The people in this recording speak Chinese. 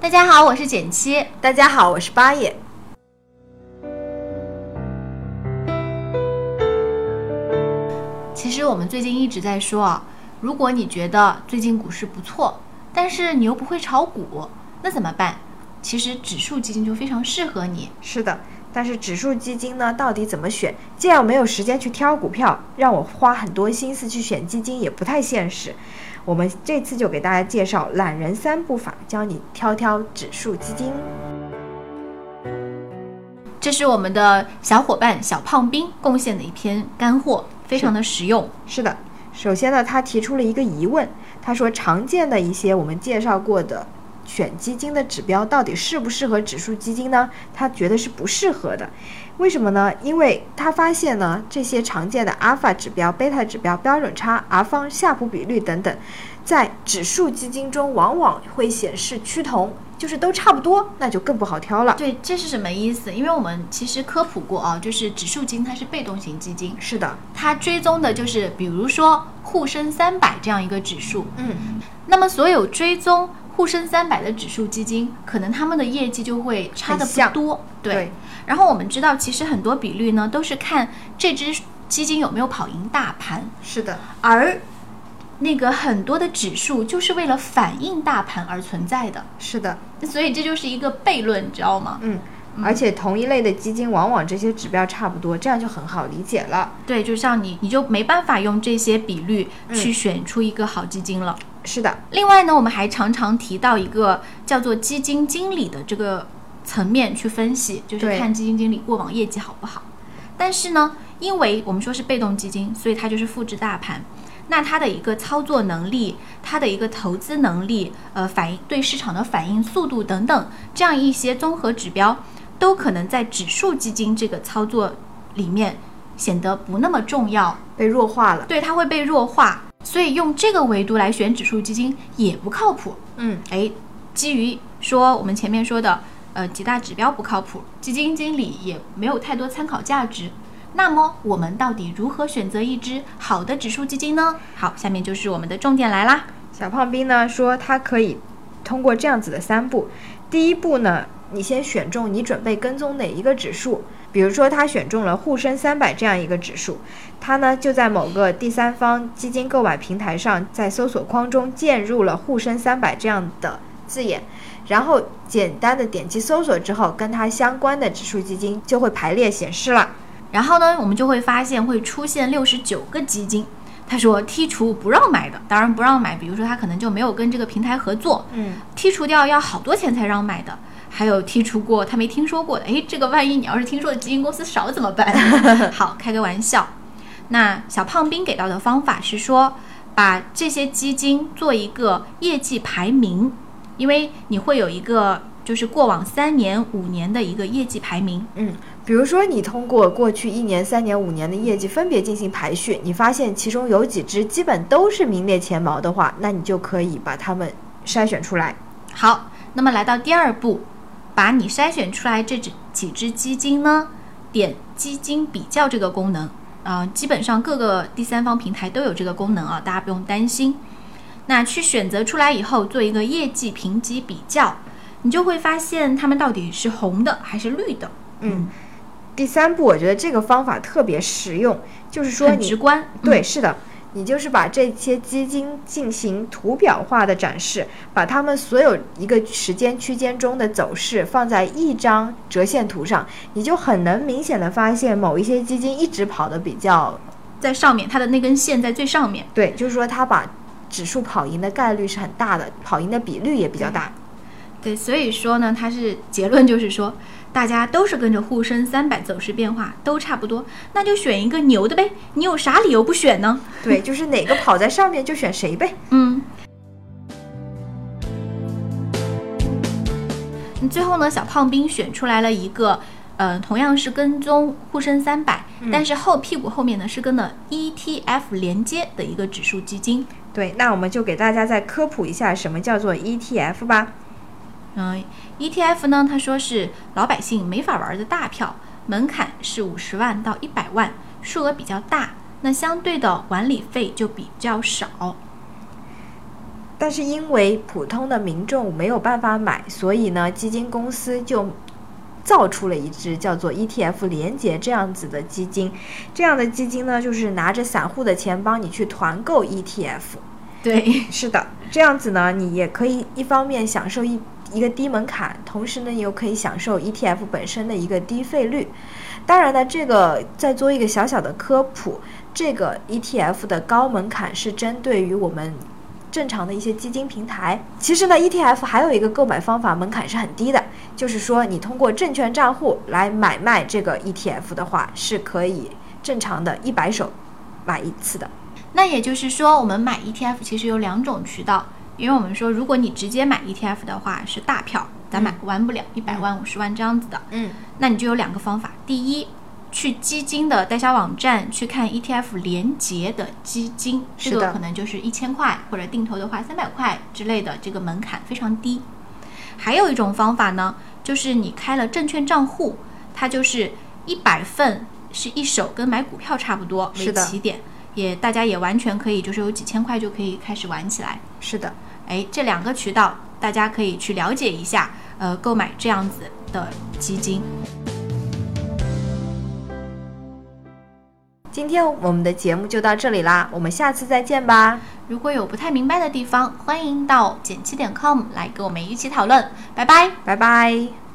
大家好，我是简七。大家好，我是八爷。其实我们最近一直在说啊，如果你觉得最近股市不错，但是你又不会炒股，那怎么办？其实指数基金就非常适合你。是的，但是指数基金呢，到底怎么选？既然我没有时间去挑股票，让我花很多心思去选基金也不太现实。我们这次就给大家介绍懒人三步法，教你挑挑指数基金。这是我们的小伙伴小胖兵贡献的一篇干货，非常的实用。是的，首先呢，他提出了一个疑问，他说常见的一些我们介绍过的选基金的指标，到底适不适合指数基金呢？他觉得是不适合的。为什么呢？因为他发现呢，这些常见的阿尔法指标、贝塔指标、标准差、R 方、夏普比率等等，在指数基金中往往会显示趋同，就是都差不多，那就更不好挑了。对，这是什么意思？因为我们其实科普过啊，就是指数基金它是被动型基金，是的，它追踪的就是比如说沪深三百这样一个指数。嗯，那么所有追踪沪深三百的指数基金，可能他们的业绩就会差的不多。对然后我们知道，其实很多比率呢都是看这只基金有没有跑赢大盘，是的，而那个很多的指数就是为了反映大盘而存在的，是的，所以这就是一个悖论，你知道吗？嗯。而且同一类的基金，往往这些指标差不多，这样就很好理解了。对，就像你，你就没办法用这些比率嗯去选出一个好基金了。是的，另外呢，我们还常常提到一个叫做基金经理的这个层面去分析，就是看基金经理过往业绩好不好。但是呢，因为我们说是被动基金，所以它就是复制大盘。那它的一个操作能力，它的一个投资能力，呃，反应对市场的反应速度等等，这样一些综合指标，都可能在指数基金这个操作里面显得不那么重要。被弱化了。对，它会被弱化，所以用这个维度来选指数基金也不靠谱。嗯，哎，基于说我们前面说的，呃，几大指标不靠谱，基金经理也没有太多参考价值。那么我们到底如何选择一只好的指数基金呢？好，下面就是我们的重点来啦。小胖兵呢说，他可以通过这样子的三步。第一步呢，你先选中你准备跟踪哪一个指数，比如说他选中了沪深三百这样一个指数，他呢就在某个第三方基金购买平台上，在搜索框中键入了沪深三百这样的字眼，然后简单的点击搜索之后，跟它相关的指数基金就会排列显示了。然后呢，我们就会发现会出现六十九个基金。他说剔除不让买的，当然不让买，比如说他可能就没有跟这个平台合作，嗯，剔除掉要好多钱才让买的，还有剔除过他没听说过的，诶，这个万一你要是听说的基金公司少怎么办？好，开个玩笑。那小胖兵给到的方法是说，把这些基金做一个业绩排名，因为你会有一个就是过往三年、五年的一个业绩排名。嗯，比如说你通过过去一年、三年、五年的业绩分别进行排序，你发现其中有几只基本都是名列前茅的话，那你就可以把它们筛选出来。好，那么来到第二步，把你筛选出来这几几只基金呢，点基金比较这个功能，啊、基本上各个第三方平台都有这个功能啊，大家不用担心。那去选择出来以后，做一个业绩评级比较，你就会发现它们到底是红的还是绿的，嗯，第三步，我觉得这个方法特别实用，就是说直观。对，嗯是的，你就是把这些基金进行图表化的展示，把它们所有一个时间区间中的走势放在一张折线图上，你就很能明显的发现某一些基金一直跑的比较在上面，它的那根线在最上面。对，就是说它把指数跑赢的概率是很大的，跑赢的比率也比较大。对，所以说呢，它是结论就是说，大家都是跟着沪深三百走势变化，都差不多，那就选一个牛的呗。你有啥理由不选呢？对，就是哪个跑在上面就选谁呗。嗯。最后呢，小胖兵选出来了一个，呃，同样是跟踪沪深三百，但是后屁股后面呢是跟了 ETF 连接的一个指数基金。对，那我们就给大家再科普一下什么叫做 ETF 吧。嗯，ETF 呢，他说是老百姓没法玩的大票，门槛是五十万到一百万，数额比较大，那相对的管理费就比较少。但是因为普通的民众没有办法买，所以呢，基金公司就造出了一只叫做 ETF 连接这样子的基金。这样的基金呢，就是拿着散户的钱帮你去团购 ETF。对，是的，这样子呢，你也可以一方面享受一一个低门槛，同时呢，又可以享受 ETF 本身的一个低费率。当然呢，这个再做一个小小的科普，这个 ETF 的高门槛是针对于我们。正常的一些基金平台，其实呢，ETF 还有一个购买方法门槛是很低的，就是说你通过证券账户来买卖这个 ETF 的话，是可以正常的一百手买一次的。那也就是说，我们买 ETF 其实有两种渠道，因为我们说，如果你直接买 ETF 的话是大票，咱买玩不了一百万、五十万这样子的，嗯，那你就有两个方法，第一。去基金的代销网站去看 ETF 连接的基金，这个可能就是一千块或者定投的话三百块之类的，这个门槛非常低。还有一种方法呢，就是你开了证券账户，它就是一百份是一手，跟买股票差不多为起点，也大家也完全可以就是有几千块就可以开始玩起来。是的，哎，这两个渠道大家可以去了解一下，呃，购买这样子的基金。今天我们的节目就到这里啦，我们下次再见吧。如果有不太明白的地方，欢迎到减七点 com 来跟我们一起讨论。拜拜，拜拜。